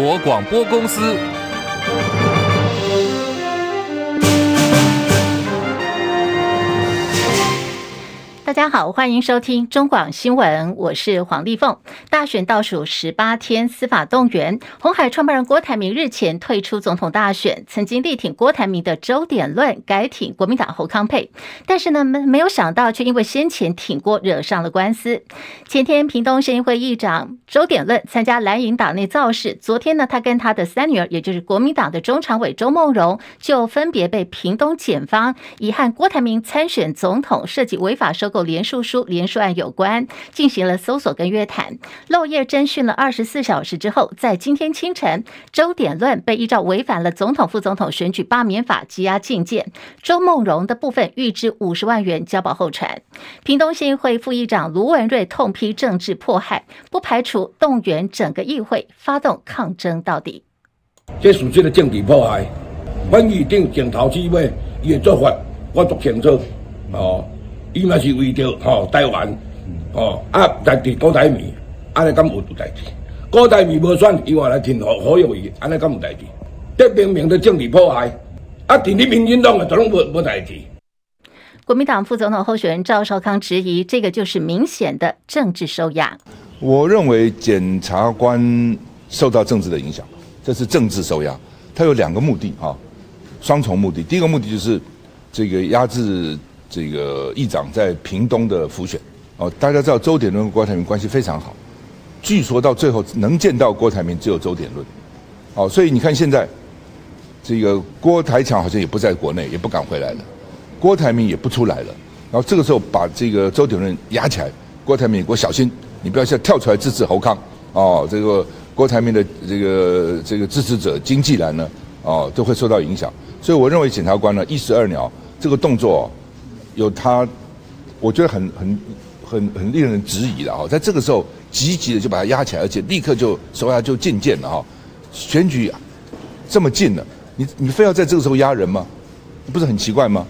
国广播公司。大家好，欢迎收听中广新闻，我是黄丽凤。大选倒数十八天，司法动员，红海创办人郭台铭日前退出总统大选，曾经力挺郭台铭的周典论改挺国民党侯康沛，但是呢，没没有想到，却因为先前挺郭惹上了官司。前天，屏东县议会议长周典论参加蓝营党内造势，昨天呢，他跟他的三女儿，也就是国民党的中常委周梦蓉，就分别被屏东检方以和郭台铭参选总统涉及违法收购。连署书连署案有关，进行了搜索跟约谈，漏夜侦讯了二十四小时之后，在今天清晨，周典论被依照违反了总统、副总统选举罢免法羁押禁见，周梦荣的部分预支五十万元交保候传。屏东县议会副议长卢文瑞痛批政治迫害，不排除动员整个议会发动抗争到底。这属于的政治迫害，关于定镜头之尾，伊的做法我做清楚哦。伊嘛是为着吼、哦、台湾，哦啊，代替郭台铭，安尼敢有代志？郭台铭无选，伊话来挺何何友谊，安尼敢有代志？这明明的政治迫害，啊，挺你民进党的都拢无无代志。国民党副总统候选人赵少康质疑，这个就是明显的政治收押。我认为检察官受到政治的影响，这是政治收押。他有两个目的哈，双重目的。第一个目的就是这个压制。这个议长在屏东的辅选。哦，大家知道周典论跟郭台铭关系非常好，据说到最后能见到郭台铭只有周典论，哦，所以你看现在这个郭台强好像也不在国内，也不敢回来了，郭台铭也不出来了，然后这个时候把这个周典论压起来，郭台铭我小心，你不要现在跳出来支持侯康。哦，这个郭台铭的这个这个支持者经济栏呢哦都会受到影响，所以我认为检察官呢一石二鸟这个动作。有他，我觉得很很很很令人质疑的哈，在这个时候积极的就把他压起来，而且立刻就手下就进谏了哈。选举这么近了，你你非要在这个时候压人吗？不是很奇怪吗？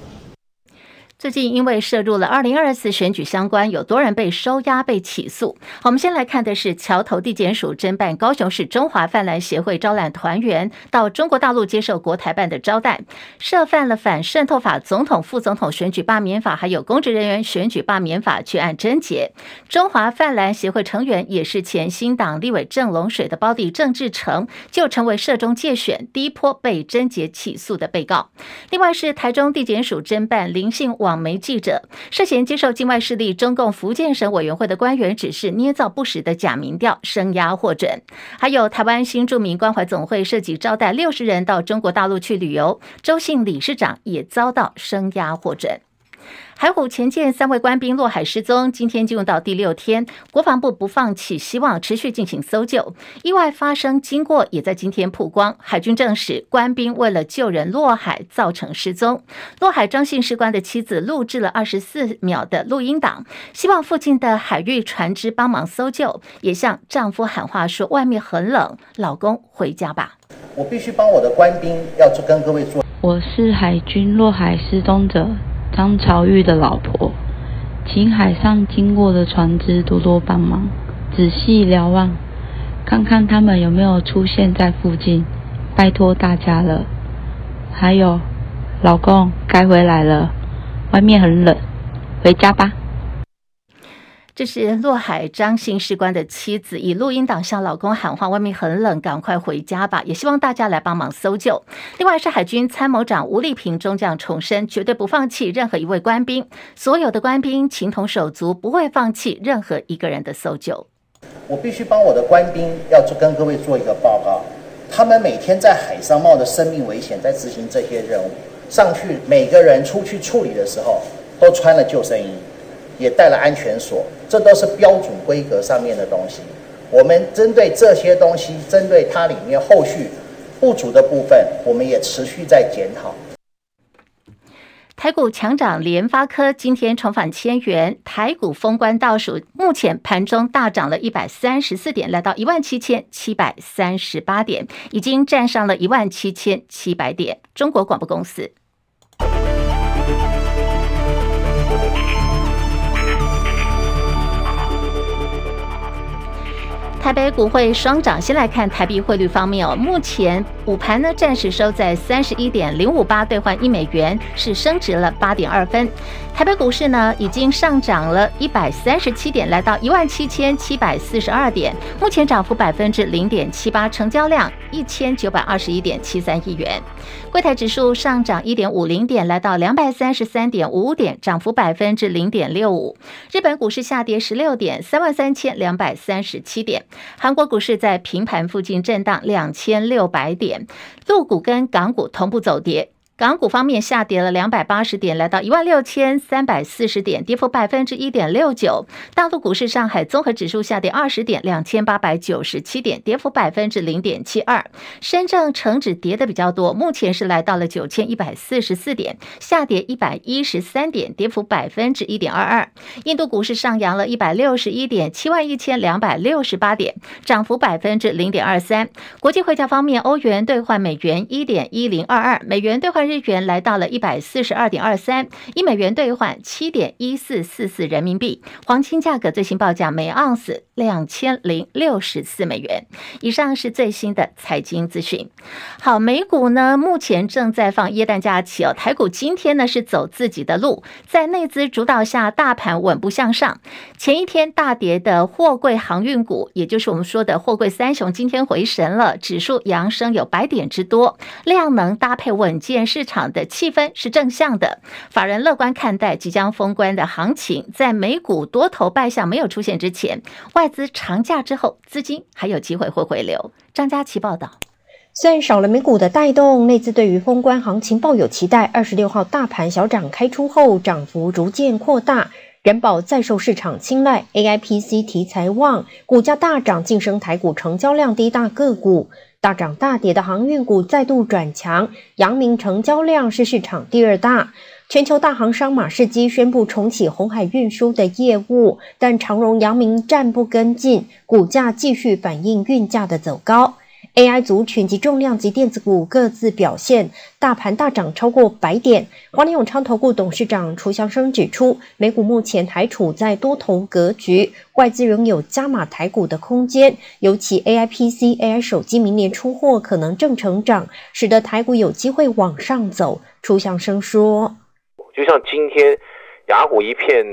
最近因为涉入了二零二四选举相关，有多人被收押、被起诉。我们先来看的是桥头地检署侦办高雄市中华泛蓝协会招揽团员到中国大陆接受国台办的招待，涉犯了反渗透法、总统、副总统选举罢免法，还有公职人员选举罢免法，去案侦结。中华泛蓝协会成员也是前新党立委郑龙水的胞弟郑志成，就成为涉中介选第一波被侦结起诉的被告。另外是台中地检署侦办林姓网网媒记者涉嫌接受境外势力中共福建省委员会的官员指示，捏造不实的假民调，声押获准。还有台湾新著名关怀总会涉及招待六十人到中国大陆去旅游，周姓理事长也遭到声押获准。海虎前舰三位官兵落海失踪，今天进入到第六天，国防部不放弃希望，持续进行搜救。意外发生经过也在今天曝光，海军证实官兵为了救人落海造成失踪。落海张姓士官的妻子录制了二十四秒的录音档，希望附近的海域船只帮忙搜救，也向丈夫喊话说：“外面很冷，老公回家吧。”我必须帮我的官兵要跟各位说，我是海军落海失踪者。张朝玉的老婆，请海上经过的船只多多帮忙，仔细瞭望，看看他们有没有出现在附近，拜托大家了。还有，老公该回来了，外面很冷，回家吧。这是落海张姓士官的妻子以录音档向老公喊话：“外面很冷，赶快回家吧。”也希望大家来帮忙搜救。另外是海军参谋长吴立平中将重申，绝对不放弃任何一位官兵，所有的官兵情同手足，不会放弃任何一个人的搜救。我必须帮我的官兵要跟各位做一个报告，他们每天在海上冒着生命危险在执行这些任务，上去每个人出去处理的时候都穿了救生衣。也带了安全锁，这都是标准规格上面的东西。我们针对这些东西，针对它里面后续不足的部分，我们也持续在检讨。台股强涨，联发科今天重返千元，台股封关倒数，目前盘中大涨了一百三十四点，来到一万七千七百三十八点，已经站上了一万七千七百点。中国广播公司。台北股汇双涨，先来看台币汇率方面哦。目前午盘呢，暂时收在三十一点零五八兑换一美元，是升值了八点二分。台北股市呢，已经上涨了一百三十七点，来到一万七千七百四十二点，目前涨幅百分之零点七八，成交量一千九百二十一点七三亿元。柜台指数上涨一点五零点，来到两百三十三点五五点，涨幅百分之零点六五。日本股市下跌十六点，三万三千两百三十七点。韩国股市在平盘附近震荡两千六百点，陆股跟港股同步走跌。港股方面下跌了两百八十点，来到一万六千三百四十点，跌幅百分之一点六九。大陆股市，上海综合指数下跌二十点，两千八百九十七点，跌幅百分之零点七二。深圳成指跌的比较多，目前是来到了九千一百四十四点，下跌一百一十三点，跌幅百分之一点二二。印度股市上扬了一百六十一点，七万一千两百六十八点，涨幅百分之零点二三。国际汇价方面，欧元兑换美元一点一零二二，美元兑换。日元来到了一百四十二点二三，一美元兑换七点一四四四人民币。黄金价格最新报价每盎司两千零六十四美元。以上是最新的财经资讯。好，美股呢目前正在放耶诞假期哦。台股今天呢是走自己的路，在内资主导下，大盘稳步向上。前一天大跌的货柜航运股，也就是我们说的货柜三雄，今天回神了，指数扬升有百点之多，量能搭配稳健是。市场的气氛是正向的，法人乐观看待即将封关的行情。在美股多头败象没有出现之前，外资长假之后，资金还有机会会回流。张佳琪报道。虽然少了美股的带动，内资对于封关行情抱有期待。二十六号大盘小涨开出后，涨幅逐渐扩大，人保再受市场青睐，AIPC 题材旺，股价大涨，晋升台股成交量第一大个股。大涨大跌的航运股再度转强，阳明成交量是市场第二大。全球大行商马士基宣布重启红海运输的业务，但长荣、阳明暂不跟进，股价继续反映运价的走高。AI 族群及重量级电子股各自表现，大盘大涨超过百点。华联永昌投顾董事长楚祥生指出，美股目前还处在多头格局，外资仍有加码台股的空间。尤其 AI PC、AI 手机明年出货可能正成长，使得台股有机会往上走。楚祥生说：“就像今天雅股一片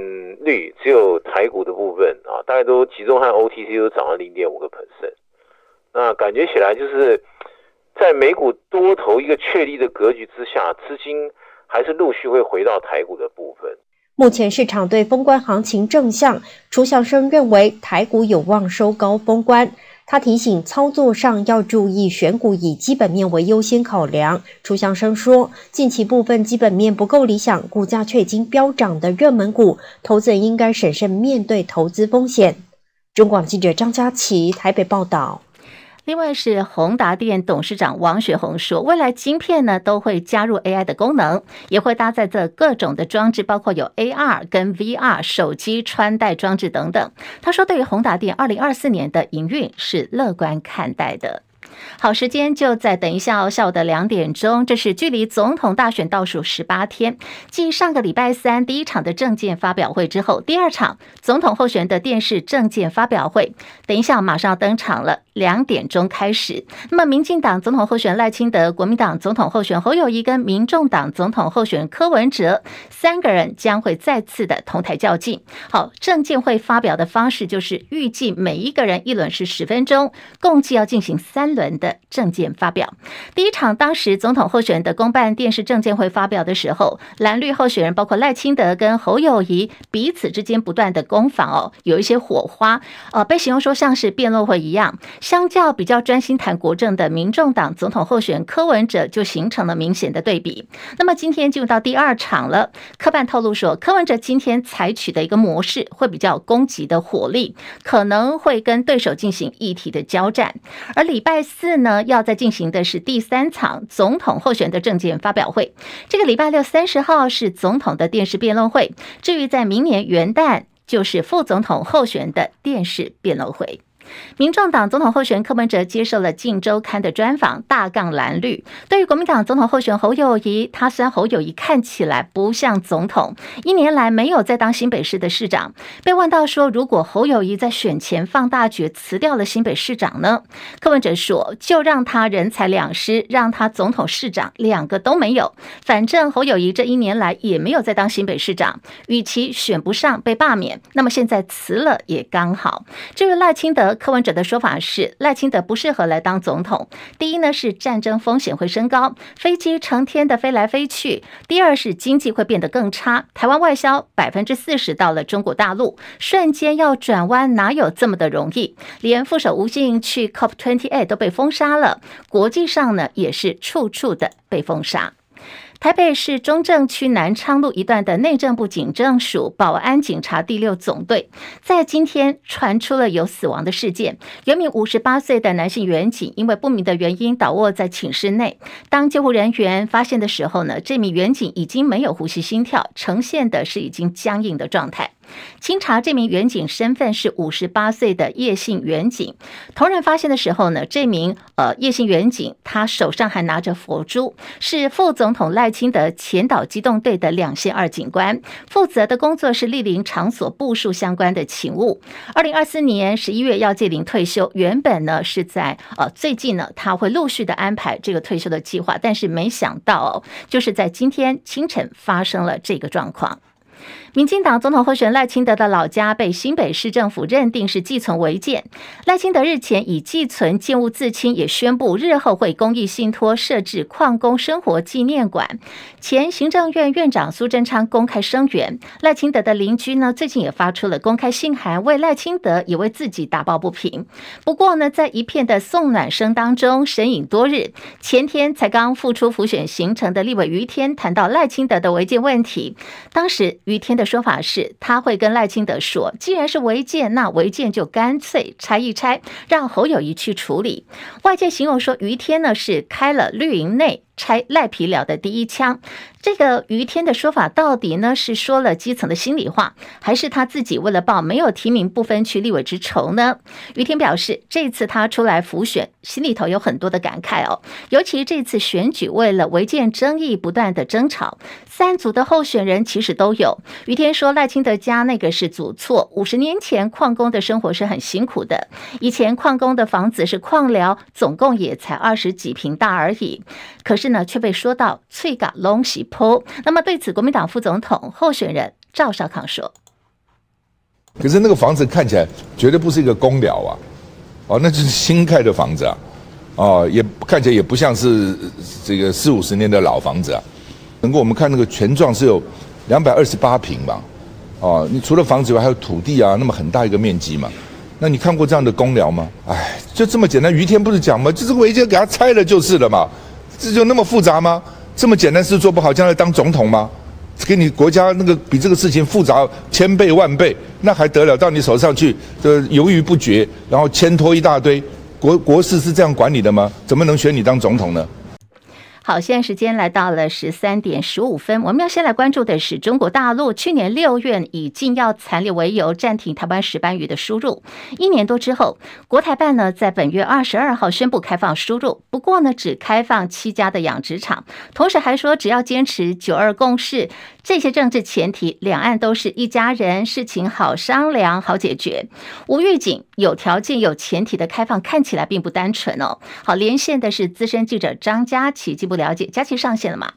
绿，只有台股的部分啊，大概都集中和 OTC 都涨了零点五个 percent。”那感觉起来就是，在美股多头一个确立的格局之下，资金还是陆续会回到台股的部分。目前市场对封关行情正向，楚祥生认为台股有望收高封关。他提醒操作上要注意选股以基本面为优先考量。楚祥生说，近期部分基本面不够理想，股价却已经飙涨的热门股，投资人应该审慎面对投资风险。中广记者张佳琪台北报道。另外是宏达电董事长王雪红说，未来晶片呢都会加入 AI 的功能，也会搭载这各种的装置，包括有 AR 跟 VR 手机穿戴装置等等。他说，对于宏达电二零二四年的营运是乐观看待的。好，时间就在等一下哦，下午的两点钟，这是距离总统大选倒数十八天。继上个礼拜三第一场的政见发表会之后，第二场总统候选的电视政见发表会，等一下马上要登场了，两点钟开始。那么，民进党总统候选赖清德、国民党总统候选侯友谊跟民众党总统候选柯文哲三个人将会再次的同台较劲。好，政见会发表的方式就是预计每一个人一轮是十分钟，共计要进行三轮。的证件发表，第一场当时总统候选人的公办电视政见会发表的时候，蓝绿候选人包括赖清德跟侯友谊彼此之间不断的攻防哦，有一些火花，呃，被形容说像是辩论会一样。相较比较专心谈国政的民众党总统候选人柯文哲，就形成了明显的对比。那么今天进入到第二场了，科办透露说，柯文哲今天采取的一个模式会比较攻击的火力，可能会跟对手进行议题的交战，而礼拜四。四呢，要再进行的是第三场总统候选的证件发表会。这个礼拜六三十号是总统的电视辩论会。至于在明年元旦，就是副总统候选的电视辩论会。民众党总统候选人柯文哲接受了《镜周刊》的专访，大杠蓝绿。对于国民党总统候选侯友谊，他虽然侯友谊看起来不像总统，一年来没有再当新北市的市长。被问到说，如果侯友谊在选前放大决辞掉了新北市长呢？柯文哲说，就让他人财两失，让他总统、市长两个都没有。反正侯友谊这一年来也没有再当新北市长，与其选不上被罢免，那么现在辞了也刚好。至于赖清德，柯文者的说法是，赖清德不适合来当总统。第一呢，是战争风险会升高，飞机成天的飞来飞去；第二是经济会变得更差，台湾外销百分之四十到了中国大陆，瞬间要转弯哪有这么的容易？连副手吴欣去 COP28 都被封杀了，国际上呢也是处处的被封杀。台北市中正区南昌路一段的内政部警政署保安警察第六总队，在今天传出了有死亡的事件，有名五十八岁的男性员警因为不明的原因倒卧在寝室内，当救护人员发现的时候呢，这名员警已经没有呼吸心跳，呈现的是已经僵硬的状态。经查，这名员警身份是五十八岁的叶姓员警。同仁发现的时候呢，这名呃叶姓员警他手上还拿着佛珠，是副总统赖清德前导机动队的两线二警官，负责的工作是莅临场所部署相关的勤务。二零二四年十一月要届龄退休，原本呢是在呃最近呢他会陆续的安排这个退休的计划，但是没想到哦，就是在今天清晨发生了这个状况。民进党总统候选人赖清德的老家被新北市政府认定是寄存违建。赖清德日前以寄存建物自清，也宣布日后会公益信托设置矿工生活纪念馆。前行政院院长苏贞昌公开声援。赖清德的邻居呢，最近也发出了公开信函，为赖清德也为自己打抱不平。不过呢，在一片的送暖声当中，神隐多日，前天才刚复出辅选行程的立委余天谈到赖清德的违建问题，当时余天的。说法是，他会跟赖清德说，既然是违建，那违建就干脆拆一拆，让侯友谊去处理。外界形容说，于天呢是开了绿营内拆赖皮寮的第一枪。这个于天的说法到底呢是说了基层的心里话，还是他自己为了报没有提名不分区立委之仇呢？于天表示，这次他出来辅选，心里头有很多的感慨哦。尤其这次选举为了违建争议不断的争吵，三组的候选人其实都有。于天说，赖清德家那个是组错，五十年前矿工的生活是很辛苦的，以前矿工的房子是矿寮，总共也才二十几坪大而已，可是是呢却被说到翠嘎龙喜坡。那么对此，国民党副总统候选人赵少康说：“可是那个房子看起来绝对不是一个公寮啊，哦，那就是新盖的房子啊，哦，也看起来也不像是这个四五十年的老房子啊。能够我们看那个权状是有两百二十八坪吧，哦，你除了房子以外还有土地啊，那么很大一个面积嘛。那你看过这样的公寮吗？哎，就这么简单。于天不是讲吗？就这个违建给他拆了就是了嘛，这就那么复杂吗？”这么简单事做不好，将来当总统吗？给你国家那个比这个事情复杂千倍万倍，那还得了？到你手上去，这犹豫不决，然后牵拖一大堆，国国事是这样管理的吗？怎么能选你当总统呢？好，现在时间来到了十三点十五分，我们要先来关注的是中国大陆去年六月以禁药残留为由暂停台湾石斑鱼的输入，一年多之后，国台办呢在本月二十二号宣布开放输入，不过呢只开放七家的养殖场，同时还说只要坚持九二共识。这些政治前提，两岸都是一家人，事情好商量、好解决。无预警、有条件、有前提的开放，看起来并不单纯哦。好，连线的是资深记者张佳琪，进一步了解。佳琪上线了吗？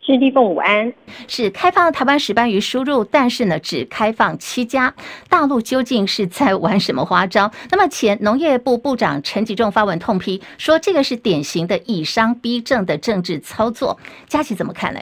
是立凤午安，是开放台湾石斑鱼输入，但是呢，只开放七家。大陆究竟是在玩什么花招？那么前农业部部长陈吉仲发文痛批，说这个是典型的以商逼政的政治操作。佳琪怎么看呢？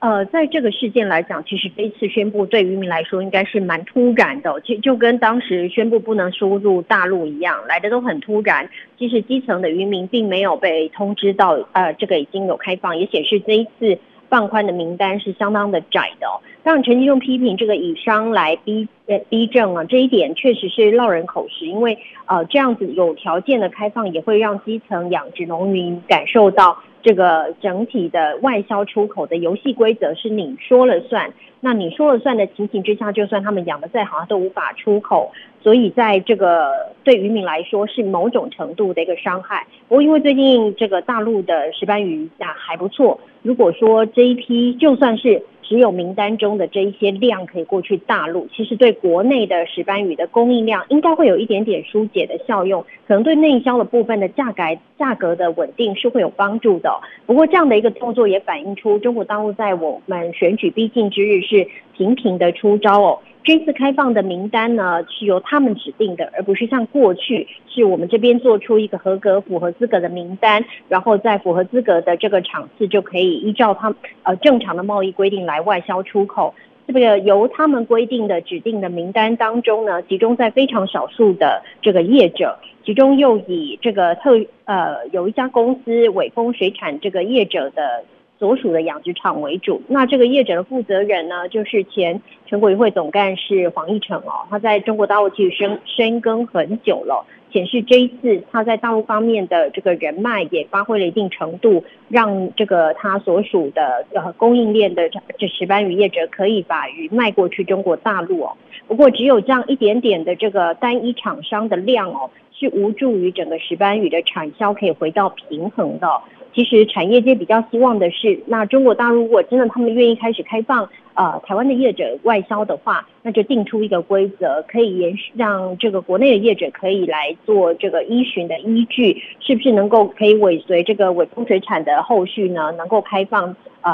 呃，在这个事件来讲，其实这一次宣布对渔民来说应该是蛮突然的，就就跟当时宣布不能输入大陆一样，来的都很突然。其实基层的渔民并没有被通知到，呃，这个已经有开放，也显示这一次放宽的名单是相当的窄的哦。当然，陈吉仲批评这个以商来逼呃逼政啊，这一点确实是落人口实，因为呃这样子有条件的开放，也会让基层养殖农民感受到这个整体的外销出口的游戏规则是你说了算。那你说了算的情形之下，就算他们养的再好，都无法出口。所以在这个对渔民来说是某种程度的一个伤害。不过因为最近这个大陆的石斑鱼啊还不错，如果说这一批就算是。只有名单中的这一些量可以过去大陆，其实对国内的石斑鱼的供应量应该会有一点点疏解的效用，可能对内销的部分的价格价格的稳定是会有帮助的。不过这样的一个动作也反映出中国大陆在我们选举逼近之日是频频的出招哦。这次开放的名单呢，是由他们指定的，而不是像过去是我们这边做出一个合格、符合资格的名单，然后在符合资格的这个场次就可以依照他们呃正常的贸易规定来外销出口。这个由他们规定的指定的名单当中呢，集中在非常少数的这个业者，其中又以这个特呃有一家公司伟丰水产这个业者的。所属的养殖场为主，那这个业者的负责人呢，就是前全国渔会总干事黄义成哦，他在中国大陆其实深深耕很久了，显示这一次他在大陆方面的这个人脉也发挥了一定程度，让这个他所属的呃供应链的这石斑鱼业者可以把鱼卖过去中国大陆哦。不过只有这样一点点的这个单一厂商的量哦，是无助于整个石斑鱼的产销可以回到平衡的。其实产业界比较希望的是，那中国大陆如果真的他们愿意开始开放，呃，台湾的业者外销的话，那就定出一个规则，可以延续让这个国内的业者可以来做这个依循的依据，是不是能够可以尾随这个尾丰水产的后续呢？能够开放呃。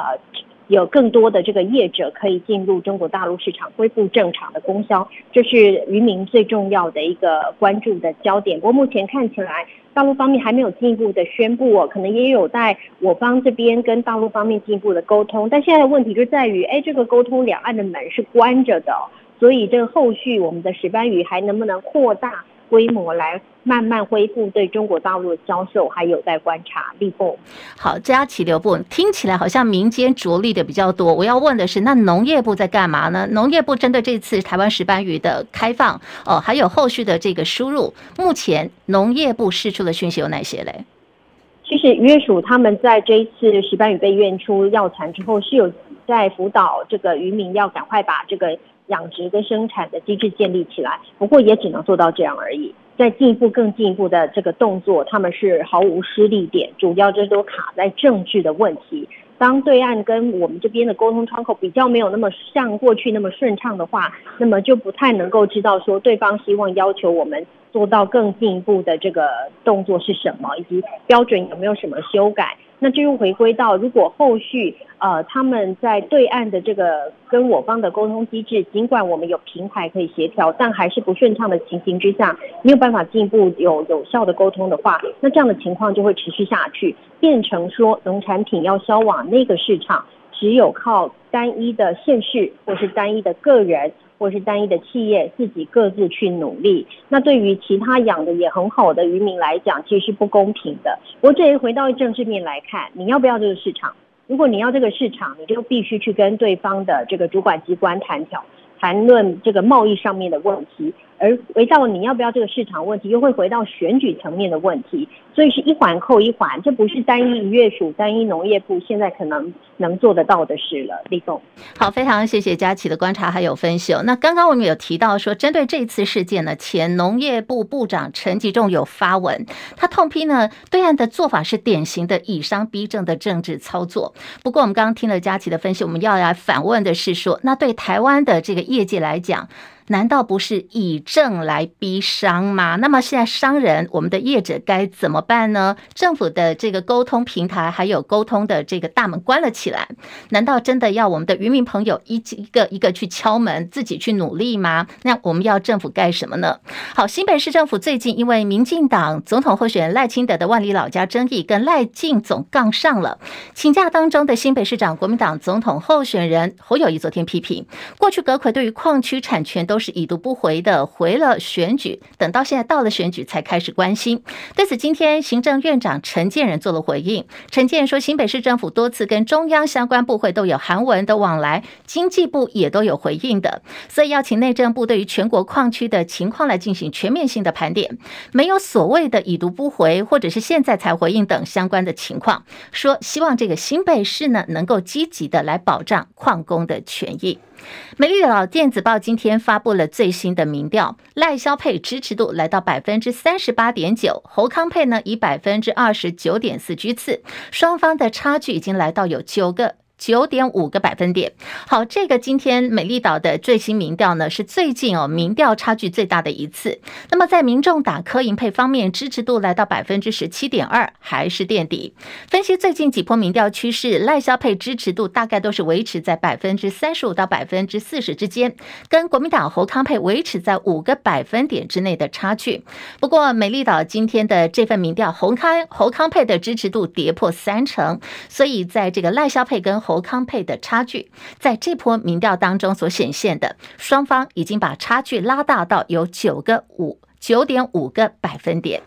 有更多的这个业者可以进入中国大陆市场，恢复正常的供销，这是渔民最重要的一个关注的焦点。不过目前看起来，大陆方面还没有进一步的宣布哦，可能也有待我方这边跟大陆方面进一步的沟通。但现在的问题就在于，哎，这个沟通两岸的门是关着的，所以这个后续我们的石斑鱼还能不能扩大规模来？慢慢恢复对中国大陆的销售还有待观察。立凤，好，佳琪刘部听起来好像民间着力的比较多。我要问的是，那农业部在干嘛呢？农业部针对这次台湾石斑鱼的开放，哦，还有后续的这个输入，目前农业部释出的讯息有哪些嘞？其实渔业署他们在这一次石斑鱼被验出药残之后，是有在辅导这个渔民要赶快把这个养殖跟生产的机制建立起来。不过也只能做到这样而已。再进一步、更进一步的这个动作，他们是毫无施力点，主要这都卡在政治的问题。当对岸跟我们这边的沟通窗口比较没有那么像过去那么顺畅的话，那么就不太能够知道说对方希望要求我们做到更进一步的这个动作是什么，以及标准有没有什么修改。那这又回归到，如果后续呃他们在对岸的这个跟我方的沟通机制，尽管我们有平台可以协调，但还是不顺畅的情形之下，没有办法进一步有有效的沟通的话，那这样的情况就会持续下去，变成说农产品要销往那个市场，只有靠单一的县市或是单一的个人。或是单一的企业自己各自去努力，那对于其他养的也很好的渔民来讲，其实是不公平的。不过这一回到政治面来看，你要不要这个市场？如果你要这个市场，你就必须去跟对方的这个主管机关谈条，谈论这个贸易上面的问题。而回到你要不要这个市场问题，又会回到选举层面的问题，所以是一环扣一环，这不是单一渔业署、单一农业部现在可能能做得到的事了。李总，好，非常谢谢佳琪的观察还有分析。那刚刚我们有提到说，针对这次事件呢，前农业部部长陈吉仲有发文，他痛批呢，对岸的做法是典型的以商逼政的政治操作。不过我们刚刚听了佳琪的分析，我们要来反问的是说，那对台湾的这个业界来讲，难道不是以政来逼商吗？那么现在商人，我们的业者该怎么办呢？政府的这个沟通平台还有沟通的这个大门关了起来，难道真的要我们的渔民朋友一一个一个去敲门，自己去努力吗？那我们要政府干什么呢？好，新北市政府最近因为民进党总统候选人赖清德的万里老家争议，跟赖进总杠上了。请假当中的新北市长国民党总统候选人侯友谊昨天批评，过去阁揆对于矿区产权都都是已读不回的，回了选举，等到现在到了选举才开始关心。对此，今天行政院长陈建仁做了回应。陈建说，新北市政府多次跟中央相关部会都有韩文的往来，经济部也都有回应的，所以要请内政部对于全国矿区的情况来进行全面性的盘点，没有所谓的已读不回或者是现在才回应等相关的情况。说希望这个新北市呢能够积极的来保障矿工的权益。美丽岛电子报今天发布了最新的民调，赖萧配支持度来到百分之三十八点九，侯康佩呢以百分之二十九点四居次，双方的差距已经来到有九个。九点五个百分点。好，这个今天美丽岛的最新民调呢，是最近哦民调差距最大的一次。那么在民众打柯银配方面，支持度来到百分之十七点二，还是垫底。分析最近几波民调趋势，赖萧配支持度大概都是维持在百分之三十五到百分之四十之间，跟国民党侯康配维持在五个百分点之内的差距。不过美丽岛今天的这份民调，侯康侯康配的支持度跌破三成，所以在这个赖萧配跟侯康佩的差距，在这波民调当中所显现的，双方已经把差距拉大到有九个五九点五个百分点。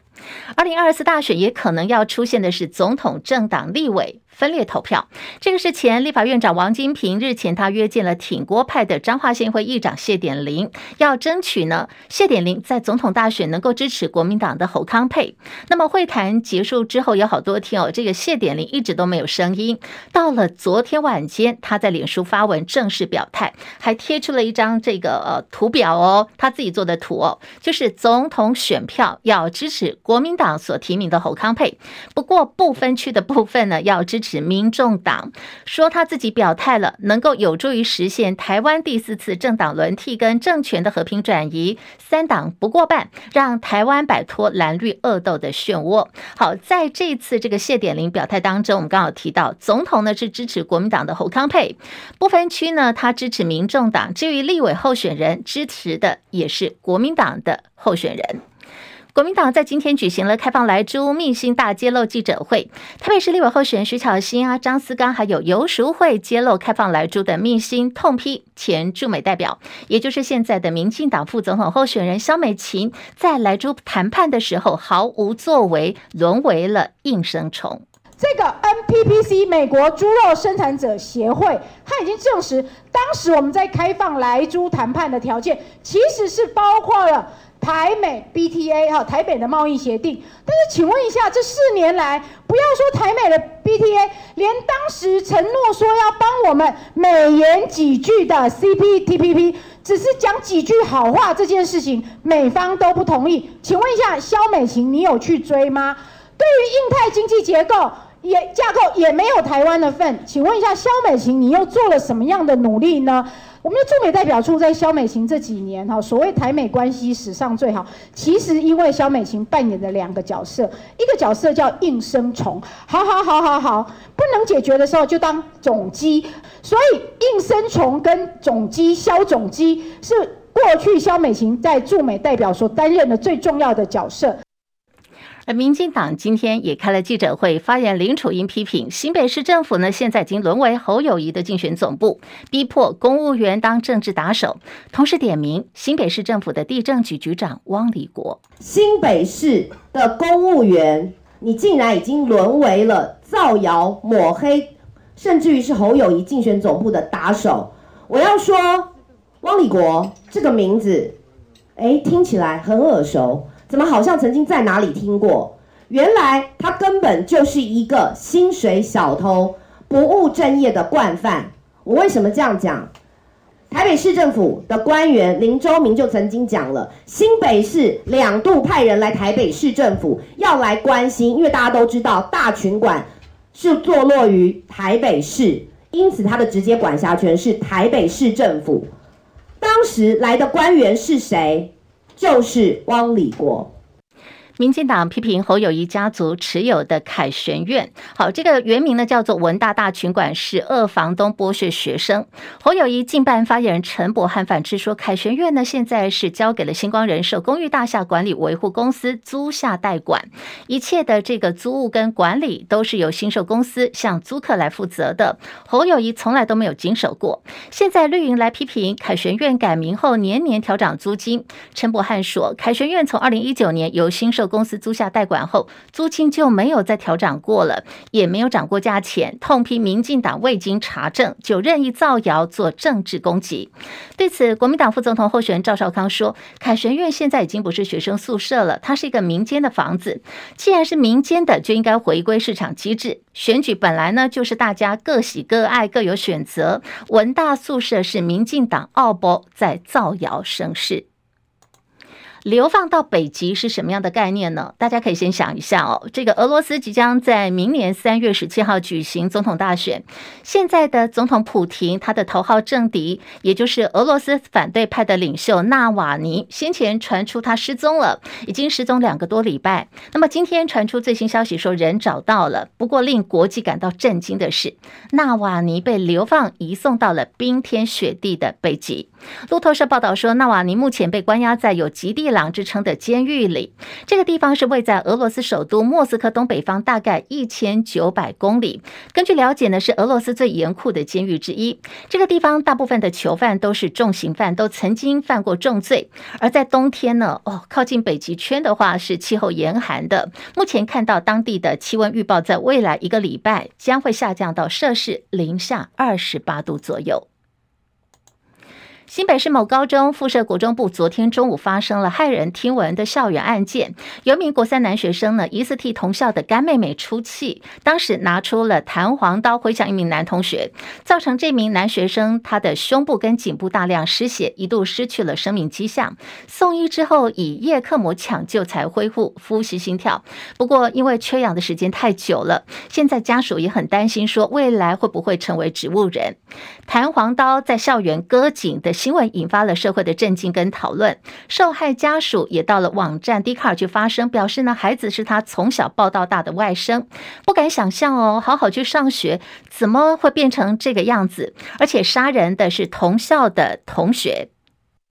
二零二四大选也可能要出现的是总统政党立委分裂投票，这个是前立法院长王金平日前他约见了挺郭派的彰化县会议长谢点玲，要争取呢谢点玲在总统大选能够支持国民党的侯康配。那么会谈结束之后有好多天哦，这个谢点玲一直都没有声音。到了昨天晚间，他在脸书发文正式表态，还贴出了一张这个呃图表哦，他自己做的图哦，就是总统选票要支持国民党所提名的侯康配，不过不分区的部分呢要支持。指民众党说他自己表态了，能够有助于实现台湾第四次政党轮替跟政权的和平转移，三党不过半，让台湾摆脱蓝绿恶斗的漩涡。好，在这次这个谢点玲表态当中，我们刚好提到总统呢是支持国民党的侯康佩，不分区呢他支持民众党，至于立委候选人支持的也是国民党的候选人。国民党在今天举行了开放莱猪秘辛大揭露记者会，台北市立委候选人徐巧芯啊、张思刚还有游淑慧揭露开放莱猪的秘辛，痛批前驻美代表，也就是现在的民进党副总统候选人萧美琴，在莱猪谈判的时候毫无作为，沦为了应声虫。这个 NPPC 美国猪肉生产者协会，他已经证实，当时我们在开放莱猪谈判的条件，其实是包括了。台美 BTA 哈，台北的贸易协定，但是请问一下，这四年来，不要说台美的 BTA，连当时承诺说要帮我们美言几句的 CPTPP，只是讲几句好话这件事情，美方都不同意。请问一下，萧美琴，你有去追吗？对于印太经济结构也架构也没有台湾的份，请问一下，萧美琴，你又做了什么样的努力呢？我们的驻美代表处在萧美琴这几年哈，所谓台美关系史上最好，其实因为萧美琴扮演的两个角色，一个角色叫应声虫，好好好好好，不能解决的时候就当总机，所以应声虫跟总机萧总机是过去萧美琴在驻美代表所担任的最重要的角色。而民进党今天也开了记者会，发言林楚英批评新北市政府呢，现在已经沦为侯友宜的竞选总部，逼迫公务员当政治打手，同时点名新北市政府的地政局局长汪礼国。新北市的公务员，你竟然已经沦为了造谣抹黑，甚至于是侯友宜竞选总部的打手。我要说，汪礼国这个名字，哎，听起来很耳熟。怎么好像曾经在哪里听过？原来他根本就是一个薪水小偷、不务正业的惯犯。我为什么这样讲？台北市政府的官员林周明就曾经讲了，新北市两度派人来台北市政府要来关心，因为大家都知道大群馆是坐落于台北市，因此他的直接管辖权是台北市政府。当时来的官员是谁？就是汪礼国。民进党批评侯友谊家族持有的凯旋苑，好，这个原名呢叫做文大大群馆，是二房东剥削学生。侯友谊竞办发言人陈柏汉反斥说，凯旋苑呢现在是交给了星光人寿公寓大厦管理维护公司租下代管，一切的这个租务跟管理都是由新寿公司向租客来负责的。侯友谊从来都没有经手过，现在绿营来批评凯旋苑改名后年年调涨租金。陈柏汉说，凯旋苑从二零一九年由新售公司租下代管后，租金就没有再调涨过了，也没有涨过价钱。痛批民进党未经查证就任意造谣做政治攻击。对此，国民党副总统候选人赵少康说：“凯旋苑现在已经不是学生宿舍了，它是一个民间的房子。既然是民间的，就应该回归市场机制。选举本来呢，就是大家各喜各爱，各有选择。文大宿舍是民进党奥博在造谣生事。”流放到北极是什么样的概念呢？大家可以先想一下哦。这个俄罗斯即将在明年三月十七号举行总统大选，现在的总统普亭，他的头号政敌，也就是俄罗斯反对派的领袖纳瓦尼，先前传出他失踪了，已经失踪两个多礼拜。那么今天传出最新消息说人找到了，不过令国际感到震惊的是，纳瓦尼被流放移送到了冰天雪地的北极。路透社报道说，纳瓦尼目前被关押在有极地党之称的监狱里。这个地方是位在俄罗斯首都莫斯科东北方大概一千九百公里。根据了解呢，是俄罗斯最严酷的监狱之一。这个地方大部分的囚犯都是重刑犯，都曾经犯过重罪。而在冬天呢，哦，靠近北极圈的话是气候严寒的。目前看到当地的气温预报，在未来一个礼拜将会下降到摄氏零下二十八度左右。新北市某高中附设国中部昨天中午发生了骇人听闻的校园案件，有一名国三男学生呢，疑似替同校的干妹妹出气，当时拿出了弹簧刀挥向一名男同学，造成这名男学生他的胸部跟颈部大量失血，一度失去了生命迹象。送医之后以叶克膜抢救才恢复呼吸心跳，不过因为缺氧的时间太久了，现在家属也很担心，说未来会不会成为植物人？弹簧刀在校园割颈的。新闻引发了社会的震惊跟讨论，受害家属也到了网站 d c a r 去发声，表示呢，孩子是他从小抱到大的外甥，不敢想象哦，好好去上学，怎么会变成这个样子？而且杀人的是同校的同学。